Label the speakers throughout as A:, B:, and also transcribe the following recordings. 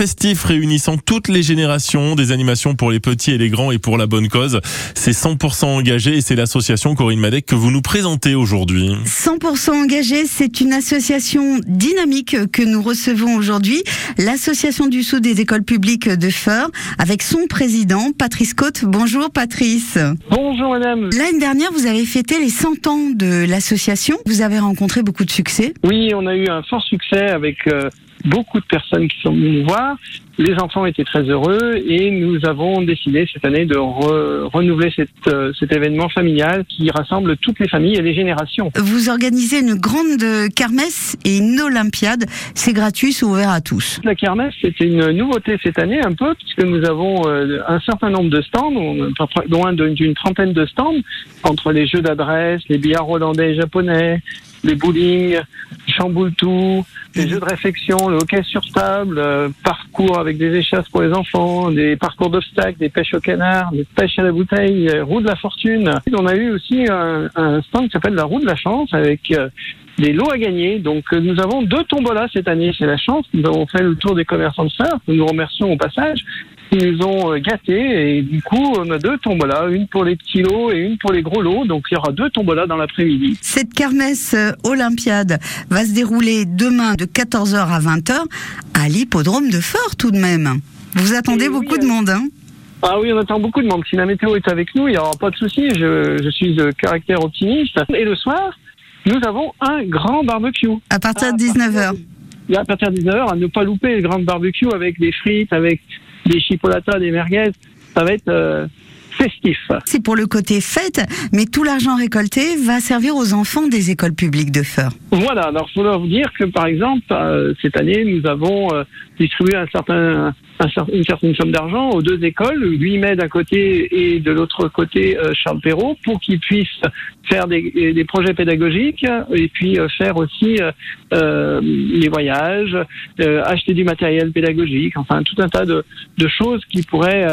A: festif réunissant toutes les générations, des animations pour les petits et les grands et pour la bonne cause. C'est 100% engagé et c'est l'association Corinne Madec que vous nous présentez aujourd'hui.
B: 100% engagé, c'est une association dynamique que nous recevons aujourd'hui, l'association du Sud des écoles publiques de Feur, avec son président Patrice Côte. Bonjour Patrice.
C: Bonjour madame.
B: L'année dernière, vous avez fêté les 100 ans de l'association. Vous avez rencontré beaucoup de succès.
C: Oui, on a eu un fort succès avec euh, beaucoup de personnes qui sont venues nous voir. Les enfants étaient très heureux et nous avons décidé cette année de renouveler cette, euh, cet événement familial qui rassemble toutes les familles et les générations.
B: Vous organisez une grande kermesse et une olympiade. C'est gratuit, c'est ouvert à tous.
C: La kermesse, c'était une nouveauté cette année un peu puisque nous avons euh, un certain nombre de stands, loin d'une trentaine de stands, entre les jeux d'adresse, les billards hollandais et japonais, les bowling, chamboule tout, les mhm. jeux de réflexion, le hockey sur table, euh, parcours avec des échasses pour les enfants, des parcours d'obstacles, des pêches au canard, des pêches à la bouteille, euh, roue de la fortune. On a eu aussi un, un stand qui s'appelle la roue de la chance avec euh, des lots à gagner. Donc nous avons deux tombolas cette année, c'est la chance. Nous avons fait le tour des commerçants de fer, nous nous remercions au passage. Ils nous ont gâtés et du coup on a deux tombolas, une pour les petits lots et une pour les gros lots. Donc il y aura deux tombolas dans l'après-midi.
B: Cette kermesse olympiade va se dérouler demain de 14h à 20h à l'hippodrome de Fort tout de même. Vous attendez beaucoup de monde, hein?
C: Ah oui, on attend beaucoup de monde. Si la météo est avec nous, il n'y aura pas de souci. Je, je suis de caractère optimiste. Et le soir, nous avons un grand barbecue.
B: À partir de 19h.
C: À partir de 19h, à ne pas louper le grand barbecue avec des frites, avec des chipolatas, des merguez. Ça va être euh, festif.
B: C'est pour le côté fête, mais tout l'argent récolté va servir aux enfants des écoles publiques de Feur.
C: Voilà, alors il faut vous dire que par exemple, euh, cette année, nous avons euh, distribué un certain une certaine somme d'argent aux deux écoles, 8 mai d'un côté et de l'autre côté euh, Charles Perrault, pour qu'ils puissent faire des, des, projets pédagogiques et puis euh, faire aussi euh, les voyages, acheter du matériel pédagogique, enfin tout un tas de, de choses qui pourraient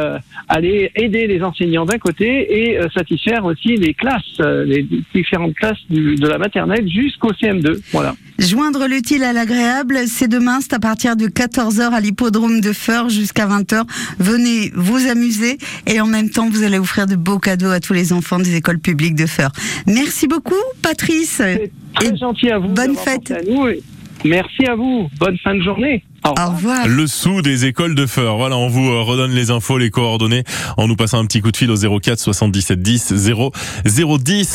C: aller aider les enseignants d'un côté et satisfaire aussi les classes, les différentes classes de la maternelle jusqu'au CM2. Voilà.
B: Joindre l'utile à l'agréable, c'est demain, c'est à partir de 14h à l'hippodrome de Feur jusqu'à 20h. Venez vous amuser et en même temps, vous allez offrir de beaux cadeaux à tous les enfants des écoles publiques de Feur. Merci beaucoup, Patrice.
C: Très gentil à vous.
B: Bonne fête.
C: Merci à vous. Bonne fin de journée.
B: Au revoir.
A: Le sou des écoles de Feur. Voilà, on vous euh, redonne les infos, les coordonnées en nous passant un petit coup de fil au 04 77 10 0 010.